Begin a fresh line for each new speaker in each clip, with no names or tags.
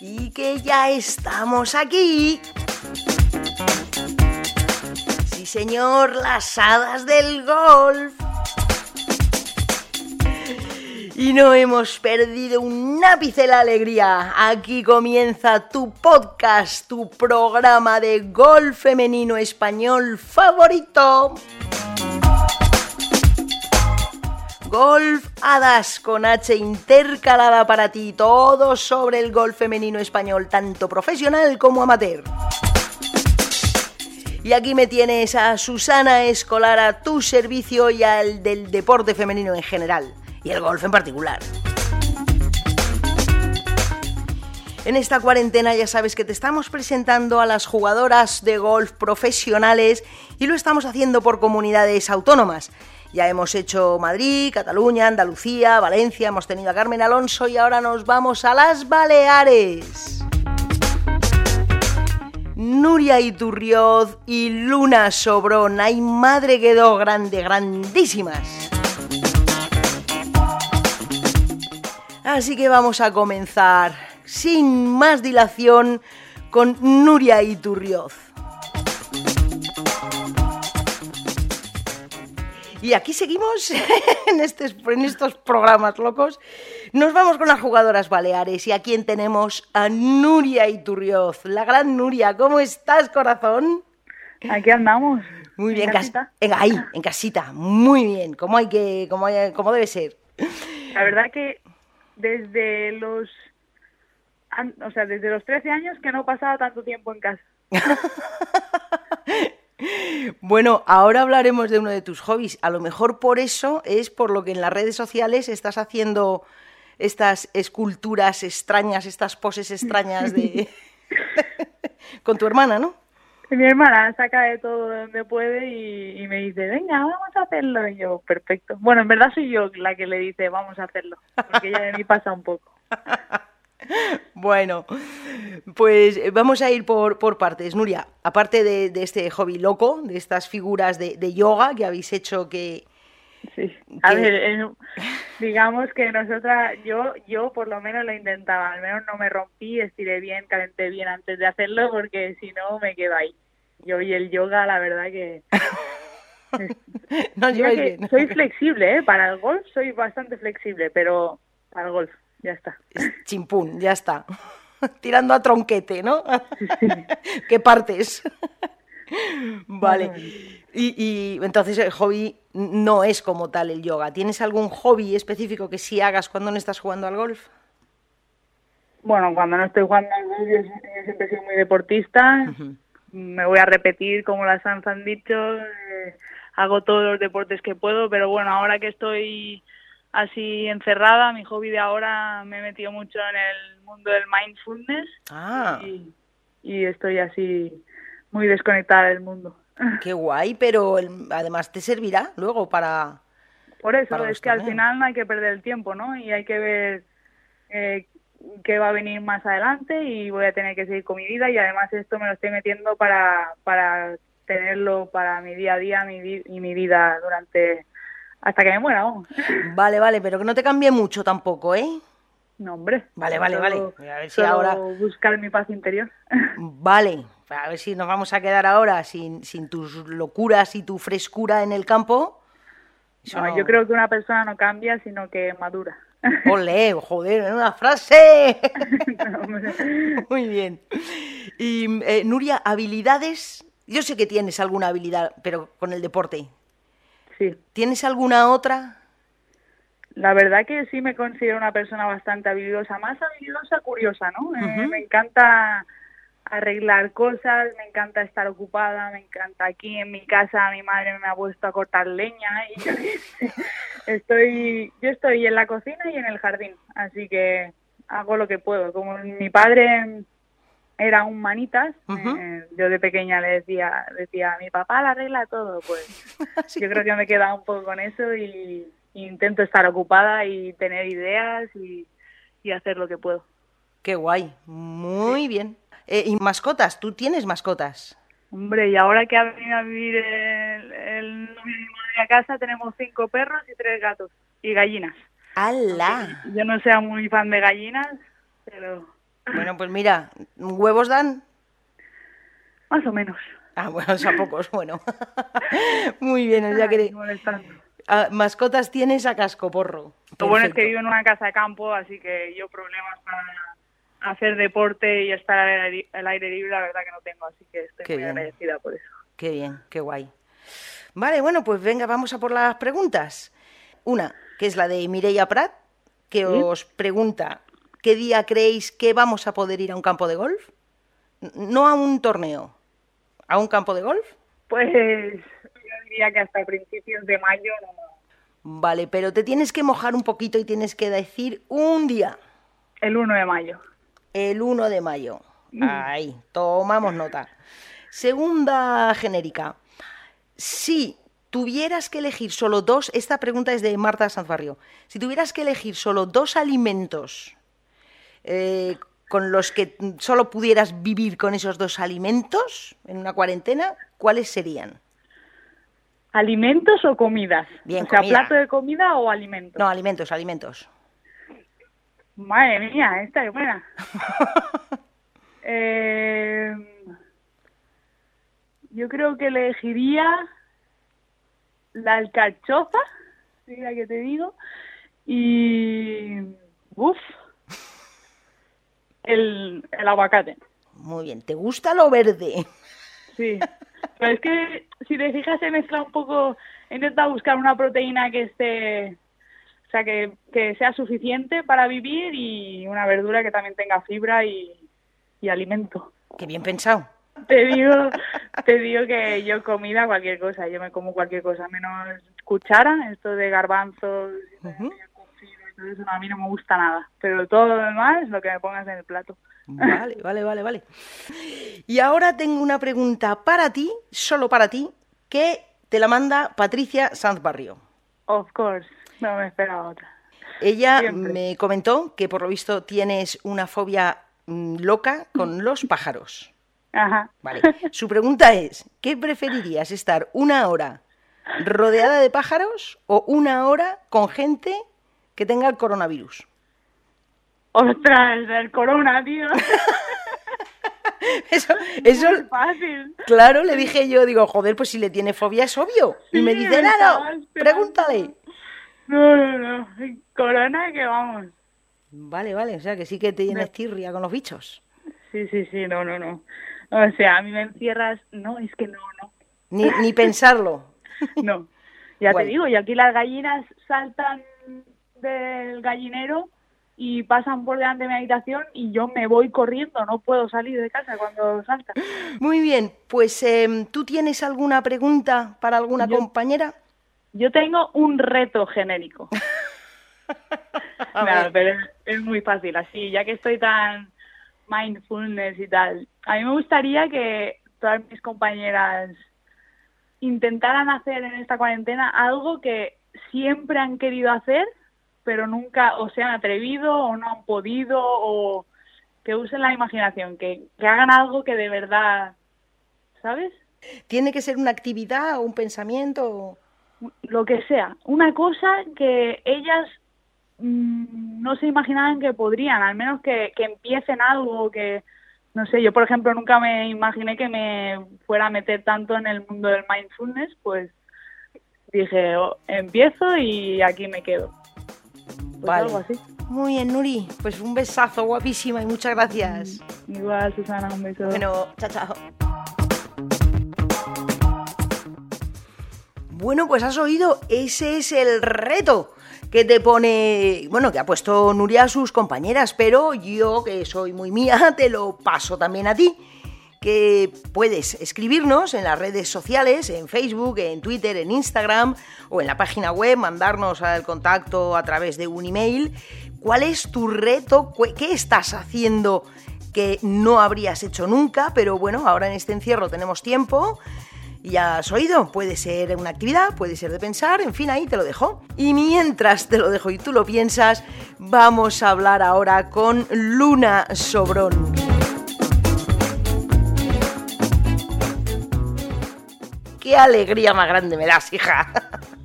Y que ya estamos aquí. Sí, señor, las hadas del golf. Y no hemos perdido un ápice de la alegría. Aquí comienza tu podcast, tu programa de golf femenino español favorito. Golf Hadas con H intercalada para ti, todo sobre el golf femenino español, tanto profesional como amateur. Y aquí me tienes a Susana Escolar a tu servicio y al del deporte femenino en general, y el golf en particular. En esta cuarentena ya sabes que te estamos presentando a las jugadoras de golf profesionales y lo estamos haciendo por comunidades autónomas. Ya hemos hecho Madrid, Cataluña, Andalucía, Valencia, hemos tenido a Carmen Alonso y ahora nos vamos a las Baleares. Nuria Iturrioz y Luna Sobrón, hay madre quedó grande, grandísimas. Así que vamos a comenzar sin más dilación con Nuria Iturrioz. Y aquí seguimos en, este, en, estos programas locos. Nos vamos con las jugadoras baleares y a quién tenemos a Nuria Iturrioz, la gran Nuria. ¿Cómo estás, corazón?
Aquí andamos.
Muy bien, en casita. ahí, en casita. Muy bien, como hay que, como, como debe ser.
La verdad que desde los, o sea, desde los 13 años que no pasaba tanto tiempo en casa.
Bueno, ahora hablaremos de uno de tus hobbies. A lo mejor por eso es por lo que en las redes sociales estás haciendo estas esculturas extrañas, estas poses extrañas de con tu hermana, ¿no?
Mi hermana saca de todo donde puede y, y, me dice, venga, vamos a hacerlo. Y yo, perfecto. Bueno, en verdad soy yo la que le dice, vamos a hacerlo, porque ella de mí pasa un poco.
Bueno, pues eh, vamos a ir por, por partes. Nuria, aparte de, de, este hobby loco, de estas figuras de, de yoga que habéis hecho que...
Sí, a ver, eh, digamos que nosotras, yo, yo por lo menos lo intentaba, al menos no me rompí, estiré bien, calenté bien antes de hacerlo, porque si no me quedo ahí. Yo y el yoga, la verdad que...
no, yo
soy flexible, ¿eh? Para el golf soy bastante flexible, pero para el golf ya está.
Chimpún, ya está. Tirando a tronquete, ¿no? ¿Qué partes? vale. Y, y, entonces el hobby no es como tal el yoga. ¿Tienes algún hobby específico que sí hagas cuando no estás jugando al golf?
Bueno, cuando no estoy jugando al golf, yo, yo siempre soy muy deportista. Uh -huh. Me voy a repetir como las han dicho. Eh, hago todos los deportes que puedo, pero bueno, ahora que estoy así encerrada, mi hobby de ahora me he metido mucho en el mundo del mindfulness
ah.
y, y, estoy así muy desconectada del mundo.
Qué guay, pero el, además te servirá luego para...
Por eso, para es que también. al final no hay que perder el tiempo, ¿no? Y hay que ver eh, qué va a venir más adelante y voy a tener que seguir con mi vida y además esto me lo estoy metiendo para, para tenerlo para mi día a día mi, y mi vida durante hasta que me muera. Vamos.
Vale, vale, pero que no te cambie mucho tampoco, ¿eh?
No, hombre.
Vale, vale, vale. A
ver si ahora buscar mi paz interior.
Vale, a ver si nos vamos a quedar ahora sin, sin tus locuras y tu frescura en el campo.
No, no, yo creo que una persona no cambia, sino que madura.
Ole, joder, una frase. Muy bien. Y eh, Nuria, habilidades. Yo sé que tienes alguna habilidad, pero con el deporte.
Sí.
¿Tienes alguna otra?
La verdad que sí me considero una persona bastante habilidosa, más habilidosa, curiosa, ¿no? Uh -huh. eh, me encanta arreglar cosas, me encanta estar ocupada, me encanta aquí en mi casa, mi madre me ha puesto a cortar leña y yo estoy, yo estoy en la cocina y en el jardín, así que hago lo que puedo. Como mi padre era un manitas, uh -huh. eh, yo de pequeña le decía, decía, mi papá la arregla todo, pues sí. yo creo que me he quedado un poco con eso y, y intento estar ocupada y tener ideas y, y, hacer lo que puedo.
Qué guay, muy sí. bien. Eh, ¿Y mascotas? ¿Tú tienes mascotas?
Hombre, y ahora que ha venido a vivir el, el novio de media casa tenemos cinco perros y tres gatos y gallinas.
¡Hala!
Yo no sea muy fan de gallinas, pero...
Bueno, pues mira, ¿huevos dan?
Más o menos.
Ah, bueno, sea, pocos, bueno. Muy bien, o sea
Ay,
que ah, mascotas tienes a cascoporro.
Lo bueno es que vivo en una casa de campo, así que yo problemas para hacer deporte y estar al aire, al aire libre, la verdad que no tengo, así que estoy
Qué
muy
bien.
agradecida por eso.
Qué bien, qué guay. Vale, bueno, pues venga, vamos a por las preguntas. Una, que es la de Mireia Prat, que os pregunta, ¿qué día creéis que vamos a poder ir a un campo de golf? No a un torneo, a un campo de golf.
Pues yo diría que hasta principios de mayo no.
Vale, pero te tienes que mojar un poquito y tienes que decir un día,
El 1 de mayo.
el 1 de mayo. Ahí, tomamos nota. Segunda genérica. Si tuvieras que elegir solo dos, esta pregunta es de Marta Sanzbarrio. Si tuvieras que elegir solo dos alimentos eh, con los que solo pudieras vivir con esos dos alimentos en una cuarentena, ¿cuáles serían?
¿Alimentos o comidas?
Bien,
o sea,
comida.
plato de comida o alimentos.
No, alimentos, alimentos.
Madre mía, esta es buena. Eh, yo creo que elegiría la alcachofa, mira que te digo, y uf, el, el aguacate.
Muy bien. ¿Te gusta lo verde?
Sí. Pero es que si te fijas se mezcla un poco, he intentado buscar una proteína que esté, o sea, que, que sea suficiente para vivir y una verdura que también tenga fibra y, y alimento.
Qué bien pensado.
Te digo, te digo que yo comida cualquier cosa, yo me como cualquier cosa, menos cuchara, esto de garbanzos, No, a mí no me gusta nada, pero todo lo demás lo que me pongas en el plato.
Vale, vale, vale, vale. Y ahora tengo una pregunta para ti, solo para ti, que te la manda Patricia Sanz Barrio.
Of course, no me esperaba otra.
Ella
Siempre.
me comentó que por lo visto tienes una fobia mm, loca con los pájaros.
Ajá.
Vale. Su pregunta es, ¿qué preferirías estar una hora rodeada de pájaros o una hora con gente que tenga el coronavirus?
Ostras, el corona, tío.
Eso, eso,
Muy fácil.
claro, le dije yo, digo, joder, pues si le tiene fobia es obvio. Y me dice,
me
no,
estaba
no,
esperando".
pregúntale.
No, no, no. Corona que vamos.
Vale, vale, o sea que sí que tienes tirria con los bichos.
Sí, sí, sí, no, no, no. O sea, a mí me encierras. No, es que no, no.
Ni, ni pensarlo.
No. Ya
Bueno.
te digo, y aquí las gallinas saltan del gallinero y pasan por delante de mi habitación y yo me voy corriendo, no puedo salir de casa cuando saltan.
Muy bien, pues em, ¿tú tienes alguna pregunta para alguna
Yo-
compañera?
Yo tengo un reto genérico. Pero es, es muy fácil, así, ya que estoy tan mindfulness y tal. A mí me gustaría que todas mis compañeras intentaran hacer en esta cuarentena algo que siempre han querido hacer, pero nunca o se han atrevido o no han podido o que usen la imaginación, que, que hagan algo que de verdad, ¿sabes?
¿Tiene que ser una actividad o un pensamiento?
lo que sea, una cosa que ellas mm, no se imaginaban que podrían, al menos que, que empiecen algo, que no sé, yo por ejemplo nunca me imaginé que me fuera a meter tanto en el mundo del mindfulness, pues dije, "Oh, empiezo y aquí me quedo. Pues
Vale.
algo así.
Muy bien, Nuri. Pues un besazo, guapísima, y muchas gracias.
Igual, Susana, un beso.
Bueno, chao, chao. Bueno, pues has oído, ese es el reto que te pone, bueno, que ha puesto Nuria a sus compañeras, pero yo, que soy muy mía, te lo paso también a ti, que puedes escribirnos en las redes sociales, en Facebook, en Twitter, en Instagram o en la página web, mandarnos al contacto a través de un email. ¿Cuál es tu reto? ¿Qué- ¿Qué estás haciendo que no habrías hecho nunca? Pero bueno, ahora en este encierro tenemos tiempo. Ya has oído, puede ser una actividad, puede ser de pensar, en fin, ahí te lo dejo. Y mientras te lo dejo y tú lo piensas, vamos a hablar ahora con Luna Sobrón. Qué alegría más grande me das, hija.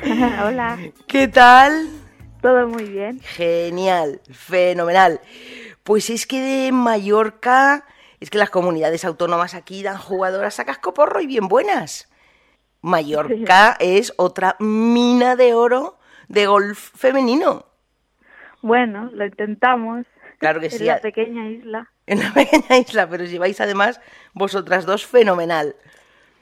Hola.
¿Qué tal?
Todo muy bien.
Genial, fenomenal. Pues es que de Mallorca, es que las comunidades autónomas aquí dan jugadoras a cascoporro y bien buenas. Mallorca es otra mina de oro de golf femenino.
Bueno, lo intentamos.
Claro que
en
sí.
la pequeña isla.
En la pequeña isla, pero lleváis además vosotras dos fenomenal.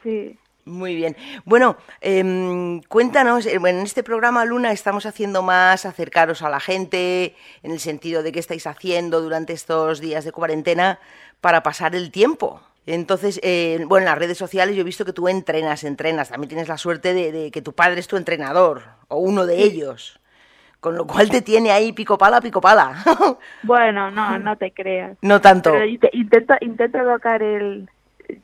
Sí.
Muy bien. Bueno, em, cuéntanos, eh, bueno, en este programa Luna estamos haciendo más acercaros a la gente, en el sentido de qué estáis haciendo durante estos días de cuarentena para pasar el tiempo. Entonces, eh, bueno, en las redes sociales yo he visto que tú entrenas, entrenas. También tienes la suerte de, de que tu padre es tu entrenador, o uno de ellos. Con lo cual te tiene ahí pico pala, pico pala.
Bueno, no, no te creas.
no tanto.
Pero inte- intento, intento tocar el...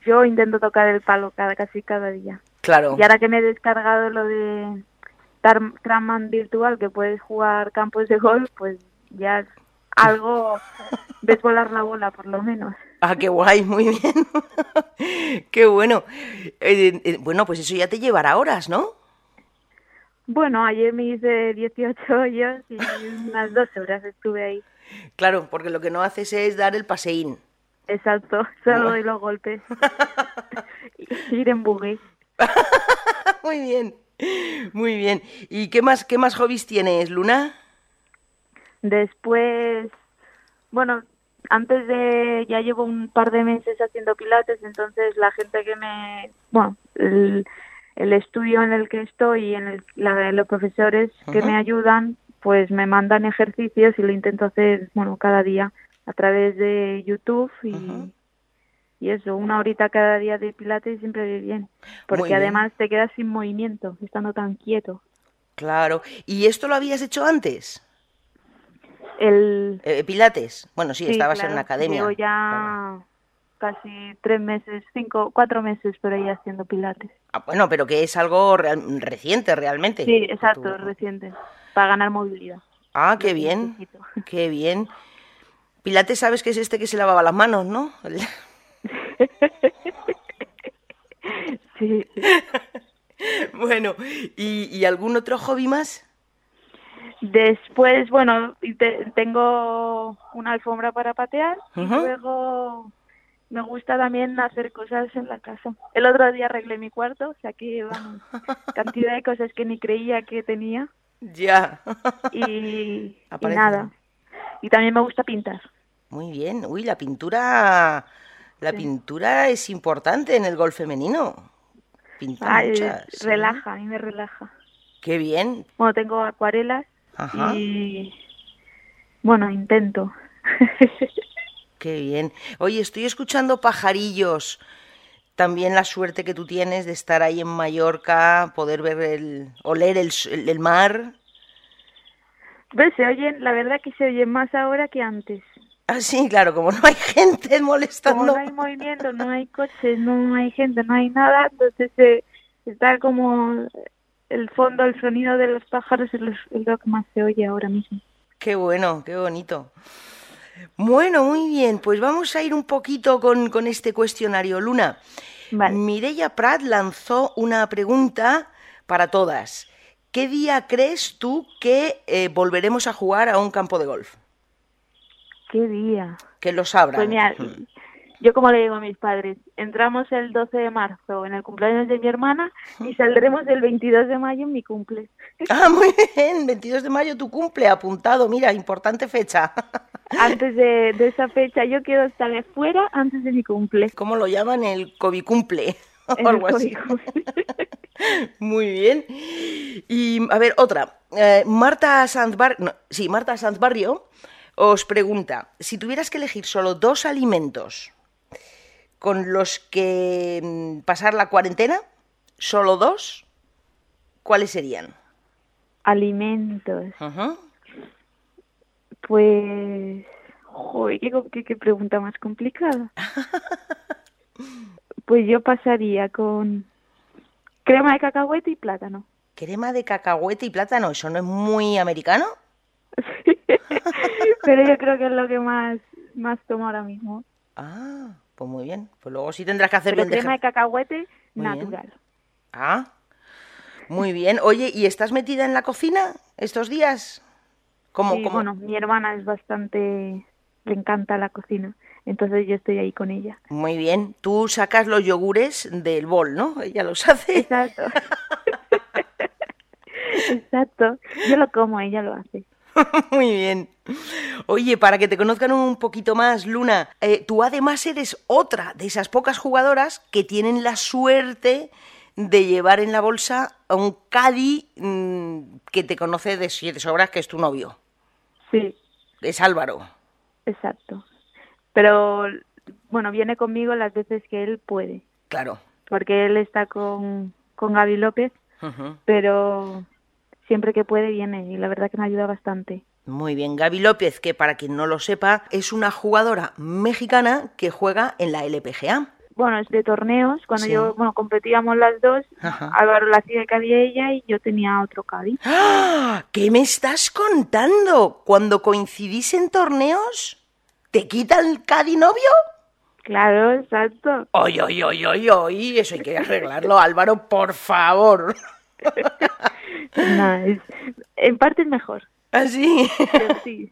Yo intento tocar el palo cada, casi cada día.
Claro.
Y ahora que me he descargado lo de Trackman Virtual, que puedes jugar campos de golf, pues ya es algo... ves volar la bola, por lo menos.
Ah, qué guay, muy bien. qué bueno. Eh, eh, bueno, pues eso ya te llevará horas, ¿no?
Bueno, ayer me hice 18 hoyos y unas dos horas estuve ahí.
Claro, porque lo que no haces es dar el paseín.
Exacto, solo doy los golpes. Ir en buggy.
muy bien, muy bien. ¿Y qué más, qué más hobbies tienes, Luna?
Después, bueno, antes de, ya llevo un par de meses haciendo pilates, entonces la gente que me, bueno, el, el estudio en el que estoy y en el, la- los profesores que me ayudan, pues me mandan ejercicios y lo intento hacer, bueno, cada día a través de YouTube y, y eso, una horita cada día de pilates siempre viene bien, porque
bien.
además te quedas sin movimiento, estando tan quieto.
Claro. ¿Y esto lo habías hecho antes?
El,
Eh, Pilates. Bueno, sí,
Sí,
estabas
claro.
en una academia.
Llevo ya casi tres meses, cinco, cuatro meses por ahí haciendo pilates.
Ah, bueno, pero que es algo real- reciente realmente.
Sí, exacto, reciente. Para ganar movilidad.
Ah, qué bien, qué bien. Pilates, sabes que es este que se lavaba las manos, ¿no?
Sí.
bueno, ¿y, y algún otro hobby más?
Después, bueno, te- tengo una alfombra para patear y luego me gusta también hacer cosas en la casa. El otro día arreglé mi cuarto, o sea que vamos, cantidad de cosas que ni creía que tenía
Ya.
y, nada. Y también me gusta pintar.
Muy bien. Uy, la pintura, la
Sí.
pintura es importante en el golf femenino. Pinta
Ay,
muchas. ¿sí?
relaja, a mí me relaja.
Qué bien.
Bueno, tengo acuarelas
Ajá.
y bueno, intento.
Qué bien. Oye, estoy escuchando pajarillos. También la suerte que tú tienes de estar ahí en Mallorca, poder ver el, oler el, el- el mar.
¿Ves? Se oyen, la verdad que se oyen más ahora que antes.
Ah, sí, claro, como no hay gente
Como
molestando.
no hay movimiento, no hay coches, no hay gente, no hay nada, entonces eh, está como el fondo, el sonido de los pájaros es lo, es lo que más se oye ahora mismo.
Qué bueno, qué bonito. Bueno, muy bien, pues vamos a ir un poquito con, con este cuestionario, Luna.
Vale.
Mireia Prat lanzó una pregunta para todas. ¿Qué día crees tú que eh, volveremos a jugar a un campo de golf?
¿Qué día?
Que lo sabrán.
Pues mira,
Mm.
yo como le digo a mis padres, entramos el 12 de marzo en el cumpleaños de mi hermana y saldremos el 22 de mayo en mi cumple.
Ah, muy bien, 22 de mayo tu cumple, apuntado, mira, importante fecha.
Antes de, de esa fecha yo quiero estar fuera antes de mi cumple.
¿Cómo lo llaman? El COVID cumple. O algo así. Muy bien. Y a ver, otra. Eh, Marta Sanzbar... no, sí, Marta Sanzbarrio os pregunta, si tuvieras que elegir solo dos alimentos con los que mm, pasar la cuarentena, solo dos, ¿cuáles serían?
Alimentos. Pues, joder, qué, qué- qué pregunta más complicada. Pues yo pasaría con crema de cacahuete y plátano.
Crema de cacahuete y plátano, ¿eso no es muy americano?
Pero yo creo que es lo que más, más tomo ahora mismo.
Ah, pues muy bien. Pues luego sí tendrás que hacer
Pero crema de cacahuete
Muy bien.
natural.
Ah, muy bien. Oye, ¿y estás metida en la cocina estos días?
¿Cómo, sí, bueno, mi hermana es bastante... le encanta la cocina. Entonces yo estoy ahí con ella.
Muy bien. Tú sacas los yogures del bol, ¿no? Ella los hace.
Exacto. Exacto. Yo lo como, ella lo hace.
Muy bien. Oye, para que te conozcan un poquito más, Luna, eh, tú además eres otra de esas pocas jugadoras que tienen la suerte de llevar en la bolsa a un Cadi mm, que te conoce de siete sobras, que es tu novio.
Sí.
Es Álvaro.
Exacto. Pero, bueno, viene conmigo las veces que él puede.
Claro.
Porque él está con, con Gaby López, pero siempre que puede viene y la verdad que me ayuda bastante.
Muy bien, Gaby López, que para quien no lo sepa, es una jugadora mexicana que juega en la LPGA.
Bueno, es de torneos. Cuando yo, bueno, competíamos las dos, Álvaro la hacía de ella y yo tenía otro Cadi.
¡Ah! ¿Qué me estás contando? ¿Cuando coincidís en torneos, te quita el Cadi novio?
Claro, exacto.
Oye, oye, oye, oye, eso hay que arreglarlo, Álvaro, por favor.
no, en parte es mejor.
¿Ah, sí?
sí.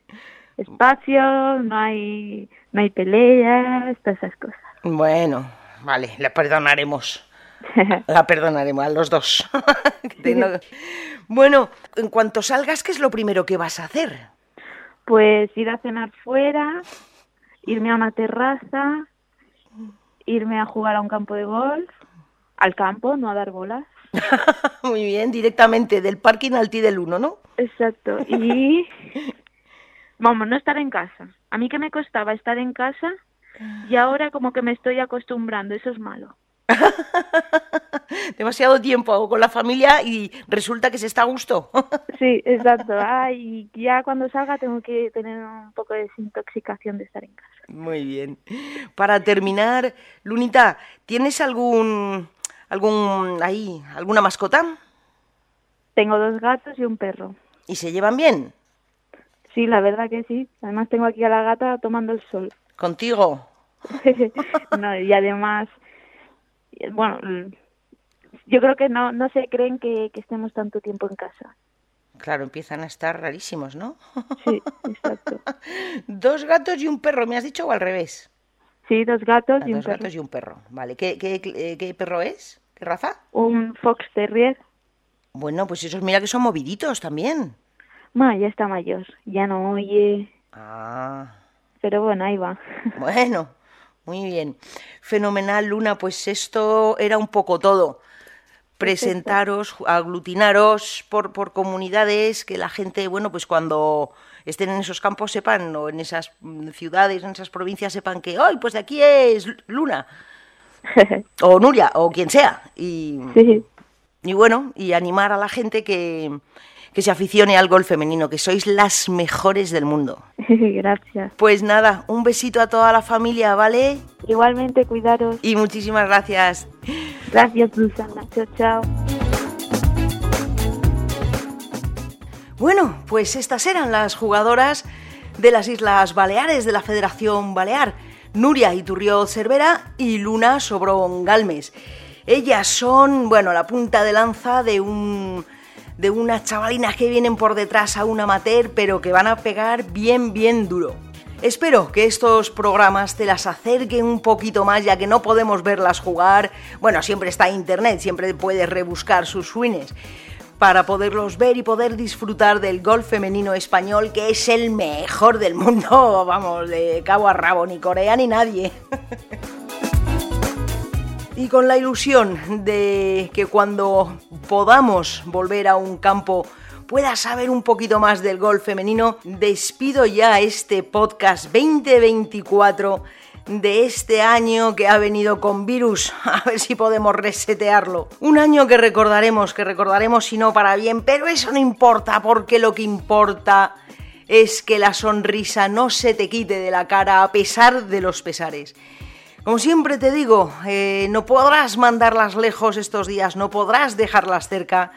Espacio, no hay, no hay peleas, todas esas cosas.
Bueno, vale, la perdonaremos. La perdonaremos a los dos. Bueno, en cuanto salgas, ¿qué es lo primero que vas a hacer?
Pues ir a cenar fuera, irme a una terraza, irme a jugar a un campo de golf, al campo, no a dar bolas.
Muy bien, directamente del parking al T del 1, ¿no?
Exacto. Y vamos, no estar en casa. A mí que me costaba estar en casa y ahora como que me estoy acostumbrando, eso es malo.
Demasiado tiempo con la familia y resulta que se está a gusto.
sí, exacto. y ya cuando salga tengo que tener un poco de desintoxicación de estar en casa.
Muy bien. Para terminar, Lunita, ¿tienes algún algún ahí alguna mascota?
Tengo dos gatos y un perro.
¿Y se llevan bien?
Sí, la verdad que sí. Además tengo aquí a la gata tomando el sol.
¿Contigo?
no, y además, bueno, yo creo que no, no se creen que, que estemos tanto tiempo en casa.
Claro, empiezan a estar rarísimos, ¿no?
Sí, exacto.
dos gatos y un perro, ¿me has dicho o al revés?
Sí, dos gatos
ah,
y un
dos gatos y un perro. Vale, ¿Qué, qué, qué perro es? ¿Qué raza?
Un Fox Terrier.
Bueno, pues esos mira que son moviditos también.
Ma, ya está mayor, ya no oye.
Ah.
Pero bueno, ahí va.
Bueno, muy bien. Fenomenal, Luna, pues esto era un poco todo. Presentaros, aglutinaros por, por comunidades, que la gente, bueno, pues cuando estén en esos campos sepan, o en esas ciudades, en esas provincias sepan que, ¡ay, pues de aquí es Luna! o Nuria, o quien sea. Y, y bueno, y animar a la gente que, que se aficione al golf femenino, que sois las mejores del mundo.
Gracias.
Pues nada, un besito a toda la familia, ¿vale?
Igualmente, cuidaros.
Y muchísimas gracias.
Gracias, Susana. Chao, chao.
Bueno, pues estas eran las jugadoras de las Islas Baleares de la Federación Balear. Nuria Iturrió Cervera y Luna Sobrón Galmes. Ellas son, bueno, la punta de lanza de un de unas chavalinas que vienen por detrás a un amateur, pero que van a pegar bien, bien duro. Espero que estos programas te las acerquen un poquito más, ya que no podemos verlas jugar. Bueno, siempre está internet, siempre puedes rebuscar sus swings para poderlos ver y poder disfrutar del golf femenino español, que es el mejor del mundo, vamos, de cabo a rabo, ni Corea ni nadie. y con la ilusión de que cuando podamos volver a un campo pueda saber un poquito más del golf femenino, despido ya este podcast 2024 de este año que ha venido con virus. A ver si podemos resetearlo. Un año que recordaremos, que recordaremos si no para bien, pero eso no importa porque lo que importa es que la sonrisa no se te quite de la cara a pesar de los pesares. Como siempre te digo, eh, no podrás mandarlas lejos estos días, no podrás dejarlas cerca,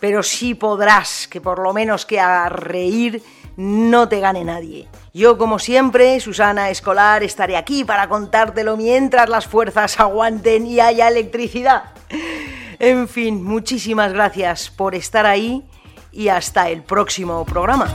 pero sí podrás que por lo menos que a reír no te gane nadie. Yo, como siempre, Susana Escolar, estaré aquí para contártelo mientras las fuerzas aguanten y haya electricidad. En fin, muchísimas gracias por estar ahí y hasta el próximo programa.